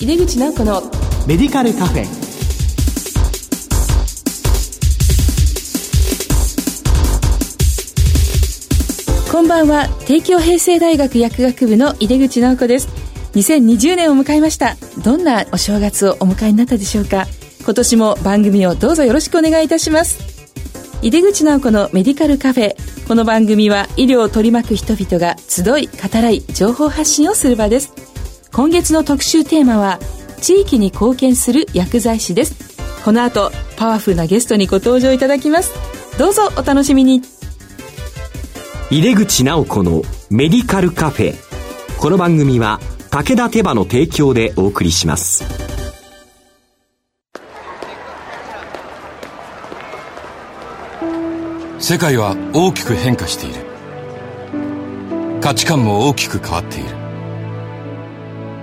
井出口直子のメディカルカフェ。こんばんは。帝京平成大学薬学部の井出口直子です。2020年を迎えました。どんなお正月をお迎えになったでしょうか。今年も番組をどうぞよろしくお願いいたします。井出口直子のメディカルカフェ。この番組は医療を取り巻く人々が集い語らい情報発信をする場です今月の特集テーマは地域に貢献する薬剤師です。この後パワフルなゲストにご登場いただきます。どうぞお楽しみに。入れ口直子のメディカルカフェ。この番組は武田手羽の提供でお送りします。世界は大きく変化している。価値観も大きく変わっている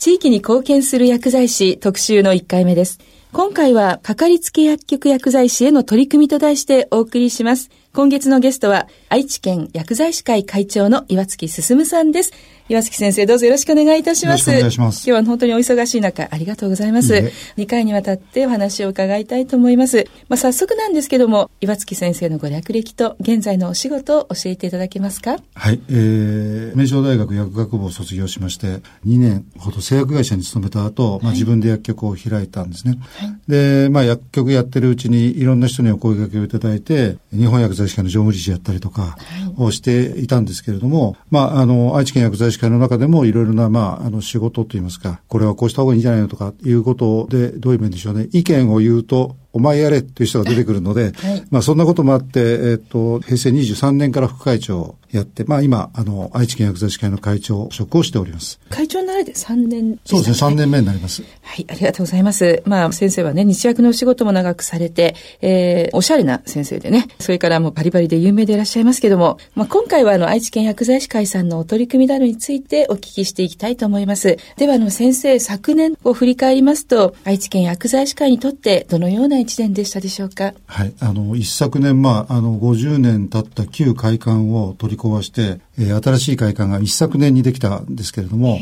地域に貢献する薬剤師特集の1回目です今回は、かかりつけ薬局薬剤師への取り組みと題してお送りします。今月のゲストは、愛知県薬剤師会会長の岩月進さんです。岩月先生、どうぞよろしくお願いいたします。お願いします。今日は本当にお忙しい中、ありがとうございます。2回にわたってお話を伺いたいと思います。まあ、早速なんですけども、岩月先生のご略歴と現在のお仕事を教えていただけますか？はい、えー、名城大学薬学部を卒業しまして、2年ほど製薬会社に勤めた後、まあ、自分で薬局を開いたんですね。はい、で、まあ、薬局やってるうちにいろんな人にお声掛けをいただいて、日本薬剤師会の常務理事やったりとかをしていたんですけれども、まあ、あの、愛知県薬剤師会の中でもいろいろな、まあ、あの、仕事といいますか、これはこうした方がいいんじゃないのとかいうことで、どういう面でしょうね。意見を言うと、お前やれっていう人が出てくるので、はい、まあそんなこともあって、えっ、と、平成23年から副会長やって、まあ今、あの、愛知県薬剤師会の会長職をしております。会長になられて3年そうですね、3年目になります。はい、ありがとうございます。まあ先生はね、日薬のお仕事も長くされて、えー、おしゃれな先生でね、それからもうバリバリで有名でいらっしゃいますけども、まあ今回はあの、愛知県薬剤師会さんのお取り組みなどについてお聞きしていきたいと思います。ではあの、先生、昨年を振り返りますと、愛知県薬剤師会にとってどのような一年でしたでしょうか？はい。あの、一昨年、まあ、あの、50年経った旧会館を取り壊して、えー、新しい会館が一昨年にできたんですけれども、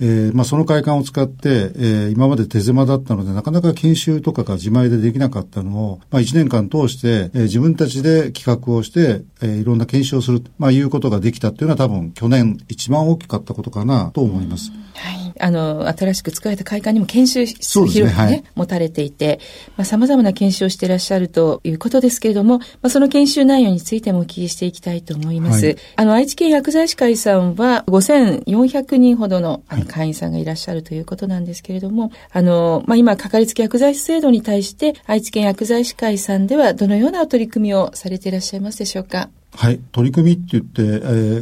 えー、えー、まあ、その会館を使って、えー、今まで手狭だったので、なかなか研修とかが自前でできなかったのを、まあ、1年間通して、えー、自分たちで企画をして、えー、いろんな研修をする、まあ、いうことができたっていうのは多分、去年一番大きかったことかなと思います。はいあの、新しく作られた会館にも研修室を広くね、ねはい、持たれていて、まあ、様々な研修をしていらっしゃるということですけれども、まあ、その研修内容についてもお聞きしていきたいと思います。はい、あの、愛知県薬剤師会さんは5400人ほどの会員さんがいらっしゃるということなんですけれども、はい、あの、まあ、今、かかりつけ薬剤師制度に対して、愛知県薬剤師会さんではどのような取り組みをされていらっしゃいますでしょうか？はい。取り組みって言って、え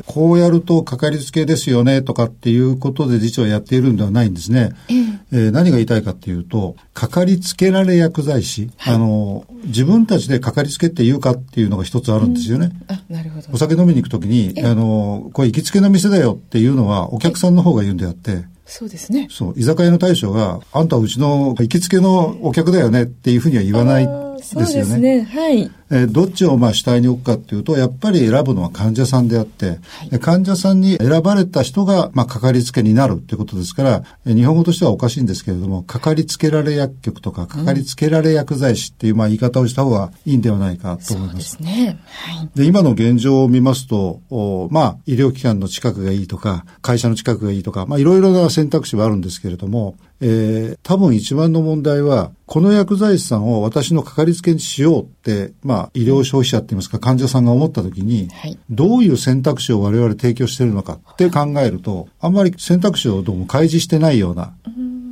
ー、こうやるとかかりつけですよねとかっていうことで実はやっているんではないんですね。えー、えー、何が言いたいかっていうと、かかりつけられ薬剤師、はい、あの、自分たちでかかりつけって言うかっていうのが一つあるんですよね。あ、なるほど。お酒飲みに行くときに、あの、これ行きつけの店だよっていうのはお客さんの方が言うんであって、そうですね。そう。居酒屋の大将が、あんたはうちの行きつけのお客だよねっていうふうには言わないですよね。そうですね。はい。えー、どっちをまあ主体に置くかっていうと、やっぱり選ぶのは患者さんであって、はい、患者さんに選ばれた人がまあかかりつけになるっていうことですから、日本語としてはおかしいんですけれども、かかりつけられ薬局とか、かかりつけられ薬剤師っていうまあ言い方をした方がいいんではないかと思います。そうですね。はい。で、今の現状を見ますと、おまあ医療機関の近くがいいとか、会社の近くがいいとか、まあいろいろな選択肢はあるんですけれども、えー、多分一番の問題は、この薬剤師さんを私のかかりつけにしようって、まあ、医療消費者って言いますか、患者さんが思った時に、はい、どういう選択肢を我々提供しているのかって考えると、あんまり選択肢をどうも開示してないような、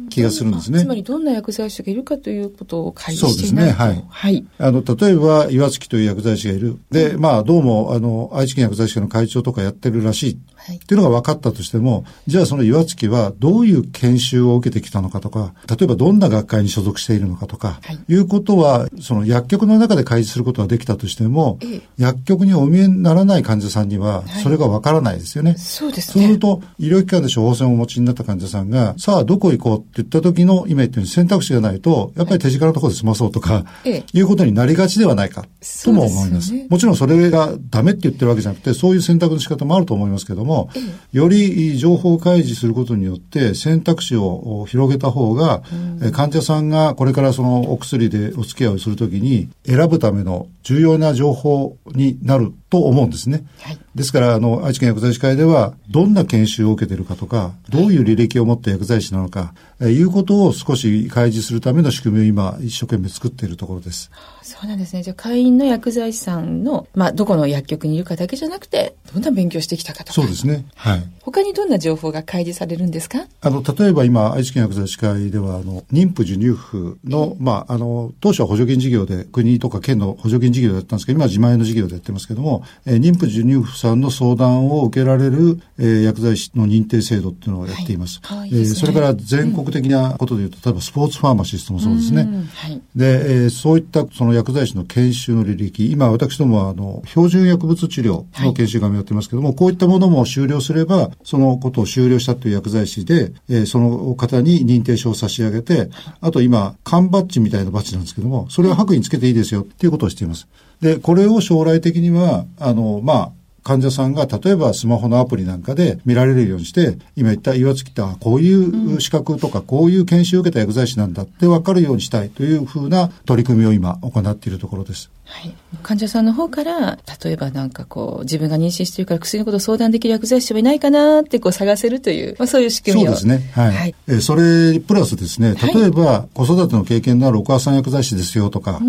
気がするんですね。つまりどんな薬剤師がいるかということを開示していないそうですねはいはい。あの、例えば、岩月という薬剤師がいる。で、まあ、どうも、あの、愛知県薬剤師会の会長とかやってるらしい。はいっていうのが分かったとしても、じゃあその岩月はどういう研修を受けてきたのかとか、例えばどんな学会に所属しているのかとか、はいい、うことは、その薬局の中で開示することができたとしても、ええ薬局にお見えにならない患者さんには、それが分からないですよね。そうですね。そうすると、医療機関で処方箋をお持ちになった患者さんが、さあ、どこ行こうって言った時の、今言ったように選択肢がないと、やっぱり手近なところで済まそうとか、ええ。いうことになりがちではないか、とも思います。ね。もちろんそれがダメって言ってるわけじゃなくて、そういう選択の仕方もあると思いますけども、より情報開示することによって選択肢を広げた方が、え患者さんがこれからそのお薬でお付き合いをするときに選ぶための重要な情報になると思うんですね。はいですから、あの、愛知県薬剤師会では、どんな研修を受けているかとか、どういう履歴を持った薬剤師なのか、えーいうことを少し開示するための仕組みを今、一生懸命作っているところです。そうなんですね。じゃあ、会員の薬剤師さんの、まあ、どこの薬局にいるかだけじゃなくて、どんな勉強してきたかとか。そうですね。はい。他にどんな情報が開示されるんですか？あの、例えば今、愛知県薬剤師会では、あの、妊婦授乳婦の、まあ、あの、当初は補助金事業で、国とか県の補助金事業でやったんですけど、今は自前の事業でやってますけども、えー妊婦授乳婦さんの相談を受けられる、えー薬剤師の認定制度っていうのをやっています。はいねえーそれから全国的なことで言うと、例えばスポーツファーマシストもそうですね。んはい。で、えーそういったその薬剤師の研修の履歴、今私どもはあの、標準薬物治療の研修がやってますけども、こういったものも終了すれば、そのことを終了したという薬剤師で、えーその方に認定証を差し上げて、あと今、缶バッジみたいなバッジなんですけども、それを白衣につけていいですよっていうことをしています。で、これを将来的には、あの、まあ、患者さんが例えばスマホのアプリなんかで見られるようにして、今言った岩月ってあこういう資格とかこういう研修を受けた薬剤師なんだって分かるようにしたいというふうな取り組みを今行っているところです。はい。患者さんの方から、例えばなんかこう、自分が妊娠してるから薬のことを相談できる薬剤師はいないかなってこう探せるという、まあそういう仕組みを。そうですね。はい。はい。えーそれプラスですね、例えば、子育ての経験のあるお母さん薬剤師ですよとか、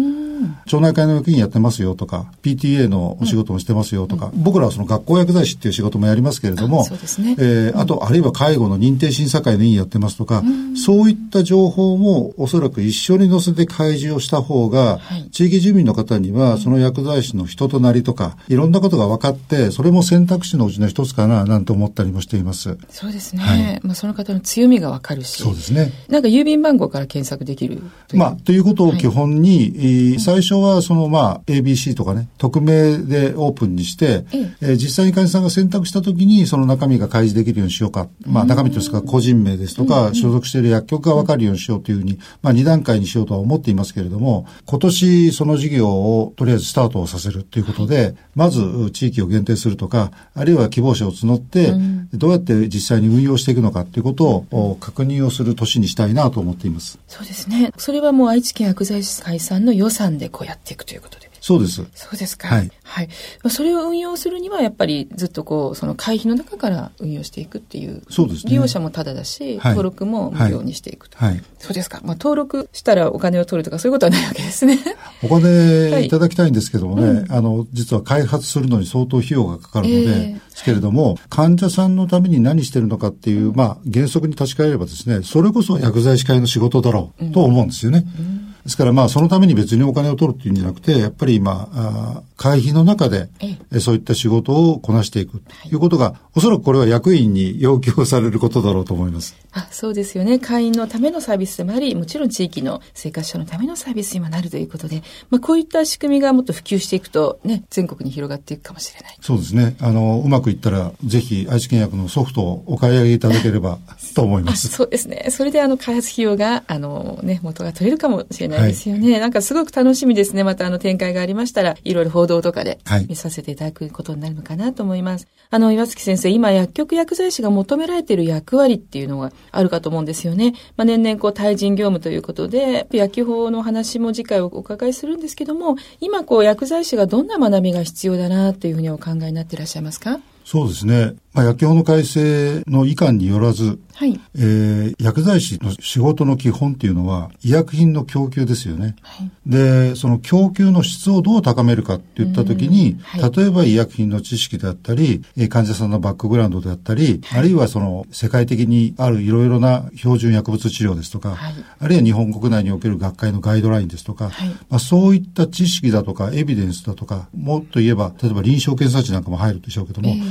町内会の役員やってますよとか、PTA のお仕事もしてますよとか、僕らはその学校薬剤師っていう仕事もやりますけれども、あそうですねえーあと、あるいは介護の認定審査会の委員やってますとか、そういった情報もおそらく一緒に載せて開示をした方が、はい地域住民の方には、その薬剤師の人となりとか、いろんなことが分かって、それも選択肢のうちの一つかな、なんて思ったりもしています。そうですね。はいまあその方の強みがわかるし。そうですね。なんか郵便番号から検索できるという。まあ、ということを基本に、えー最初はそのまあ、ABC とかね、匿名でオープンにして、えええー実際に患者さんが選択したときに、その中身が開示できるようにしようか。まあ、中身というか、個人名ですとか、所属している薬局が分かるようにしようというふうに、まあ、2段階にしようとは思っていますけれども、今年その事業をとりあえずスタートをさせるということで、まず地域を限定するとか、あるいは希望者を募って、どうやって実際に運用していくのかということをお確認をする年にしたいなと思っています。そうですね。それはもう愛知県薬剤師会さんの予算でこうやっていくということで。そうです。そうですか。はい。はい。まあ、それを運用するには、やっぱりずっとこう、その会費の中から運用していくっていう。そうですね利用者もタダだし、はい登録も無料にしていくと。はい。そうですか。まあ、登録したらお金を取るとかそういうことはないわけですね。お金いただきたいんですけどもね、あの、実は開発するのに相当費用がかかるので、ええですけれども、患者さんのために何してるのかっていう、まあ、原則に立ち返ればですね、それこそ薬剤師会の仕事だろうと思うんですよね。ですからまあ、そのために別にお金を取るっていうんじゃなくて、やっぱり今、あー会費の中でええ、えそういった仕事をこなしていくということが、おそらくこれは役員に要求されることだろうと思います。あそうですよね。会員のためのサービスでもあり、もちろん地域の生活者のためのサービスにもなるということで、まあ、こういった仕組みがもっと普及していくと、ね、全国に広がっていくかもしれない。そうですね。あの、うまくいったら、ぜひ愛知県薬のソフトをお買い上げいただければと思いまあす。そうですね。それであの開発費用が、あのね、元が取れるかもしれないですよね。なんかすごく楽しみですね。またあの展開がありましたら、いろいろ報道とかではい見させていただくことになるのかなと思います。あの、岩月先生、今薬局薬剤師が求められている役割っていうのがあるかと思うんですよね。まあ、年々こう対人業務ということで、薬機法の話も次回お伺いするんですけども、今こう薬剤師がどんな学びが必要だなというふうにお考えになっていらっしゃいますか？そうですね。まあ、薬法の改正の遺憾によらず、はい、えー、薬剤師の仕事の基本っていうのは医薬品の供給ですよね。はい、で、その供給の質をどう高めるかって言ったときに、はい、例えば医薬品の知識であったり、患者さんのバックグラウンドであったり、あるいはその世界的にあるいろいろな標準薬物治療ですとか、あるいは日本国内における学会のガイドラインですとか、まあ、そういった知識だとかエビデンスだとか、もっと言えば、例えば臨床検査値なんかも入るでしょうけども、えー、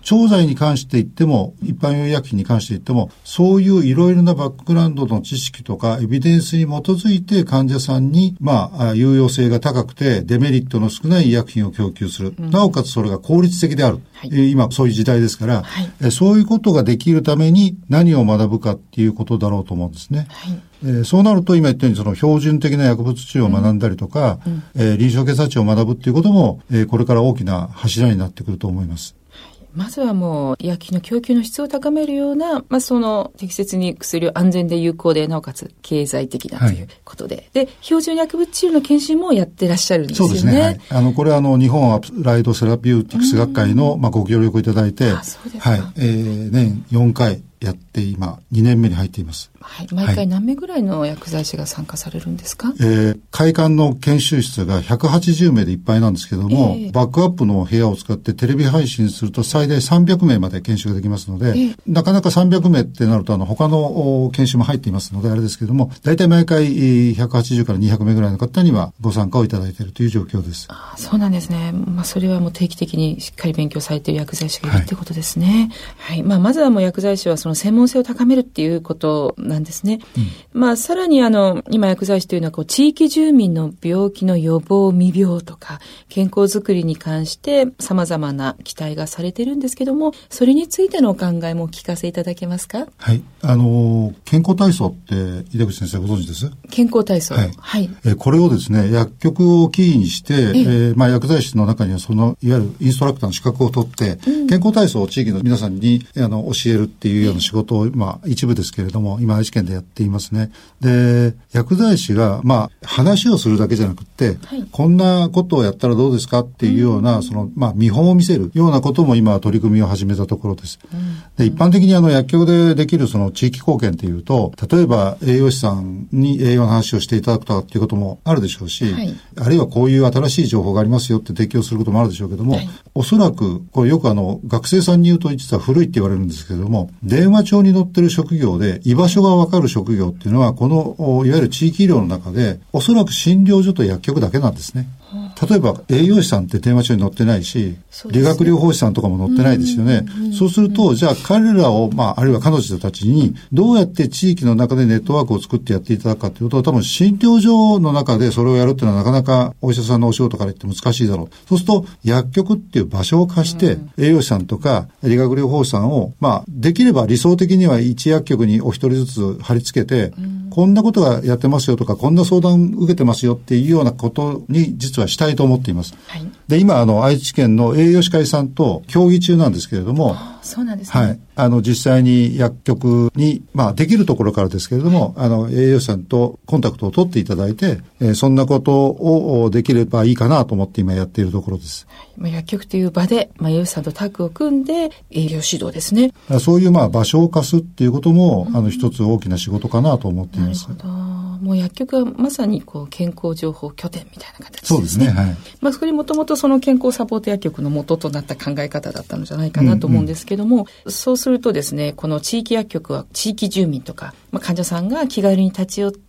調剤に関して言っても、一般用医薬品に関して言っても、そういういろいろなバックグラウンドの知識とかエビデンスに基づいて患者さんに、まあ、有用性が高くてデメリットの少ない医薬品を供給する。うん、なおかつそれが効率的である。はい、今そういう時代ですから、はい、そういうことができるために何を学ぶかっていうことだろうと思うんですね。はいえー、そうなると今言ったようにその標準的な薬物治療を学んだりとか、うん、えー、臨床検査値を学ぶっていうことも、えー、これから大きな柱になってくると思います。まずはもう医薬品の供給の質を高めるような、まあ、その適切に薬を安全で有効で、なおかつ経済的なということで、はい、で、標準薬物治療の検診もやってらっしゃるんですよね。そうですね。はい、あの、これはあの、日本アプライドセラピューティクス学会の、まあ、ご協力いただいて、はい、えー、年4回、やって今2年目に入っています。はい。毎回何名ぐらいの薬剤師が参加されるんですか、はい、えー、会館の研修室が180名でいっぱいなんですけども、えー、バックアップの部屋を使ってテレビ配信すると最大300名まで研修ができますので、えー、なかなか300名ってなるとあの他の研修も入っていますのであれですけども、大体毎回180から200名ぐらいの方にはご参加をいただいているという状況です。あそうなんですね。まあそれはもう定期的にしっかり勉強されている薬剤師がいるってことですね。はい。はい、まあまずはもう薬剤師はその専門性を高めるっていうことなんですね。うん、まあ、さらにあの、今薬剤師というのはこう、地域住民の病気の予防、未病とか、健康づくりに関して様々な期待がされてるんですけども、それについてのお考えもお聞かせいただけますか？はい。あの、健康体操って井出口先生ご存知です？健康体操。はい。はい、えこれをですね、薬局をキーにして、ええー、まあ、薬剤師の中にはその、いわゆるインストラクターの資格を取って、うん、健康体操を地域の皆さんにあの教えるっていうような仕事を、まあ、一部ですけれども、今愛知県でやっていますね。で、薬剤師が、まあ、話をするだけじゃなくて、はい、こんなことをやったらどうですかっていうような、その、まあ、見本を見せるようなことも今取り組みを始めたところです。で、一般的にあの、薬局でできるその地域貢献っていうと、例えば栄養士さんに栄養の話をしていただくとかっていうこともあるでしょうし、はい、あるいはこういう新しい情報がありますよって提供することもあるでしょうけども、はい、おそらく、これよくあの、学生さんに言うと実は古いって言われるんですけれども、電話帳に載ってる職業で居場所がわかる職業っていうのは、この、いわゆる地域医療の中で、おそらく診療所と薬局だけなんですね。例えば栄養士さんって電話帳に載ってないし、理学療法士さんとかも載ってないですよね。そうすると、じゃあ彼らを、まあ、あるいは彼女たちに、どうやって地域の中でネットワークを作ってやっていただくかというと、多分診療所の中でそれをやるっていうのはなかなかお医者さんのお仕事から言って難しいだろう。そうすると、薬局っていう場所を貸して、栄養士さんとか理学療法士さんを、まあ、できれば理想的には一薬局にお一人ずつ貼り付けて、こんなことがやってますよとか、こんな相談受けてますよっていうようなことに実はしたいと思っています。はい、で、今、あの、愛知県の栄養士会さんと協議中なんですけれども、そうなんですね。はい。あの、実際に薬局に、まあ、できるところからですけれども、はい、あの、栄養士さんとコンタクトを取っていただいて、えー、そんなことをできればいいかなと思って今やっているところです。はい、まあ、薬局という場で、まあ、栄養士さんとタッグを組んで、営業指導ですね。そういう、まあ、場所を貸すっていうことも、うん、あの、一つ大きな仕事かなと思っています。なるほど。もう薬局はまさにこう健康情報拠点みたいな形ですね。そうですね。はい。まあそこにもともとその健康サポート薬局の元となった考え方だったのじゃないかなと思うんですけども、うんうん、そうするとですね、この地域薬局は地域住民とか、まあ、患者さんが気軽に立ち寄って、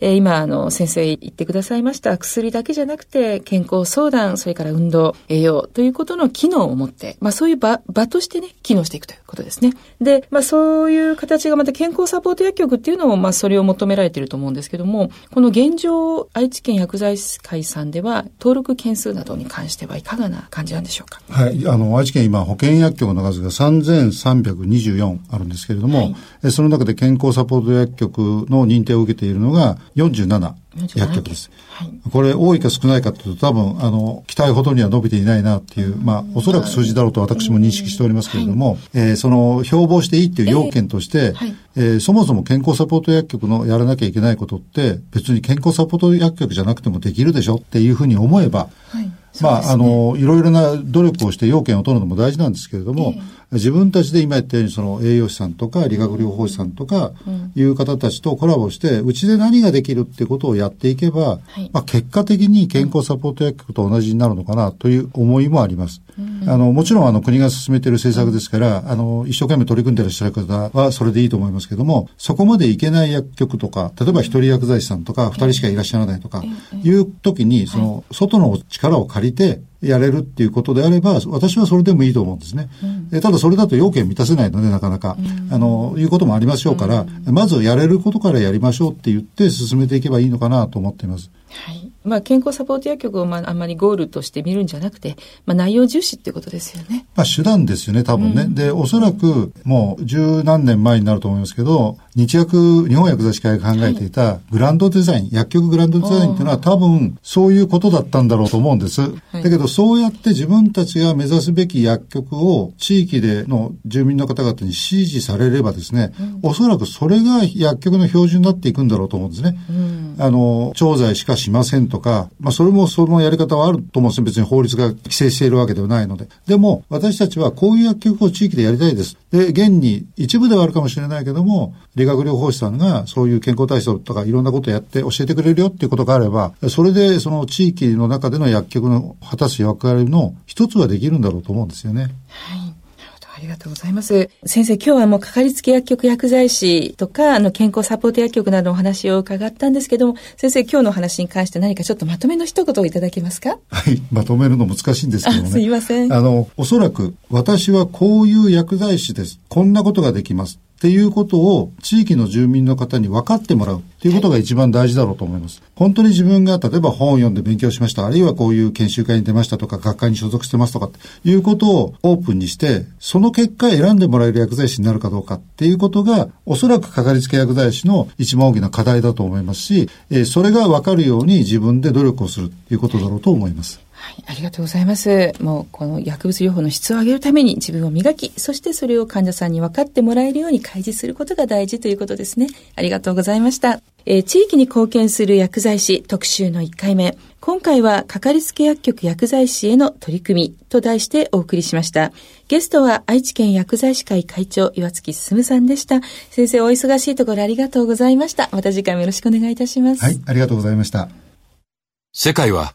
えー、今、あの、先生言ってくださいました薬だけじゃなくて、健康相談、それから運動、栄養ということの機能を持って、まあそういう場、場としてね、機能していくということですね。で、まあそういう形がまた健康サポート薬局っていうのも、まあそれを求められていると思うんですけども、この現状、愛知県薬剤師会さんでは、登録件数などに関してはいかがな感じなんでしょうか？はい、あの、愛知県今、保健薬局の数が3324あるんですけれども、はい、その中で健康サポート薬局の認定を受けているのが47薬局です。はい、これ多いか少ないかというと多分、あの、期待ほどには伸びていないなっていう、まあ、おそらく数字だろうと私も認識しておりますけれども、はい、えー、その、標榜していいっていう要件として、えーはい、えー、そもそも健康サポート薬局のやらなきゃいけないことって、別に健康サポート薬局じゃなくてもできるでしょっていうふうに思えば、はい。まあ、あの、いろいろな努力をして要件を取るのも大事なんですけれども、自分たちで今言ったようにその栄養士さんとか理学療法士さんとかいう方たちとコラボして、うちで何ができるってことをやっていけば、はい、まあ結果的に健康サポート薬局と同じになるのかなという思いもあります。あの、もちろんあの国が進めている政策ですから、あの、一生懸命取り組んでいらっしゃる方はそれでいいと思いますけども、そこまでいけない薬局とか、例えば一人薬剤師さんとか、二人しかいらっしゃらないとか、いう時に、その、外の力を借りて、やれるっていうことであれば、私はそれでもいいと思うんですね。うん、ただそれだと要件満たせないので、なかなか、うん、あの、いうこともありましょうから、うん、まずやれることからやりましょうって言って進めていけばいいのかなと思っています。はい。まあ、健康サポート薬局を、まあ、あんまりゴールとして見るんじゃなくて、まあ、内容重視ってことですよね。まあ、手段ですよね、多分ね。うん、で、おそらく、もう、十何年前になると思いますけど、日薬、日本薬剤師会が考えていたグランドデザイン、はい、薬局グランドデザインっていうのは多分、そういうことだったんだろうと思うんです。はい、だけど、そうやって自分たちが目指すべき薬局を、地域での住民の方々に支持されればですね、うん、おそらくそれが薬局の標準になっていくんだろうと思うんですね。うん、あの、調剤しかしませんとか、まあ、それもそのやり方はあると思うんです別に法律が規制しているわけではないので。でも、私たちはこういう薬局を地域でやりたいです。で、現に一部ではあるかもしれないけども、理学療法士さんがそういう健康体操とかいろんなことやって教えてくれるよっていうことがあれば、それでその地域の中での薬局の果たす役割の一つはできるんだろうと思うんですよね。はい。ありがとうございます。先生、今日はもうかかりつけ薬局薬剤師とか、あの、健康サポート薬局などのお話を伺ったんですけども、先生、今日の話に関して何かちょっとまとめの一言をいただけますか？はい、まとめるの難しいんですけどね。すいません。あの、おそらく、私はこういう薬剤師です。こんなことができます。っていうことを地域の住民の方に分かってもらうっていうことが一番大事だろうと思います。本当に自分が例えば本を読んで勉強しました、あるいはこういう研修会に出ましたとか、学会に所属してますとかっていうことをオープンにして、その結果選んでもらえる薬剤師になるかどうかっていうことが、おそらくかかりつけ薬剤師の一番大きな課題だと思いますし、それが分かるように自分で努力をするということだろうと思います。はい、ありがとうございます。もう、この薬物療法の質を上げるために自分を磨き、そしてそれを患者さんに分かってもらえるように開示することが大事ということですね。ありがとうございました。えー、地域に貢献する薬剤師特集の1回目。今回は、かかりつけ薬局薬剤師への取り組みと題してお送りしました。ゲストは愛知県薬剤師会会長岩月進さんでした。先生、お忙しいところありがとうございました。また次回もよろしくお願いいたします。はい、ありがとうございました。世界は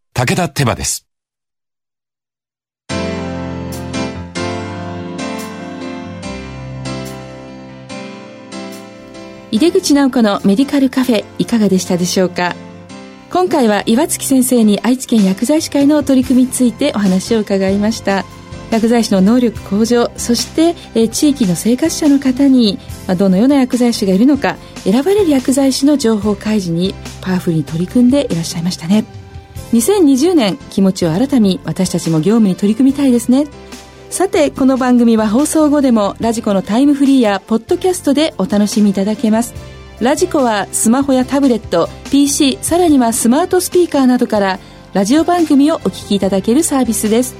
武田手羽です。井出口直子のメディカルカフェいかがでしたでしょうか？今回は岩月先生に愛知県薬剤師会の取り組みについてお話を伺いました。薬剤師の能力向上そして、え地域の生活者の方に、まあ、どのような薬剤師がいるのか選ばれる薬剤師の情報開示にパワフルに取り組んでいらっしゃいましたね。2020年気持ちを新たに私たちも業務に取り組みたいですね。さてこの番組は放送後でもラジコのタイムフリーやポッドキャストでお楽しみいただけます。ラジコはスマホやタブレット PC さらにはスマートスピーカーなどからラジオ番組をお聞きいただけるサービスです。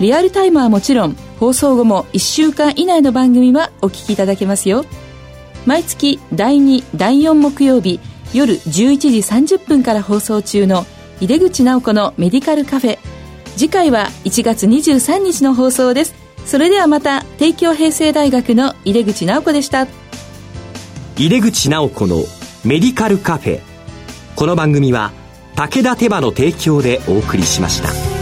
リアルタイムはもちろん放送後も1週間以内の番組はお聞きいただけますよ。毎月第2第4木曜日夜11時30分から放送中の井出口直子のメディカルカフェ。次回は1月23日の放送です。それではまた帝京平成大学の井出口直子でした。井出口直子のメディカルカフェ。この番組は武田手羽の提供でお送りしました。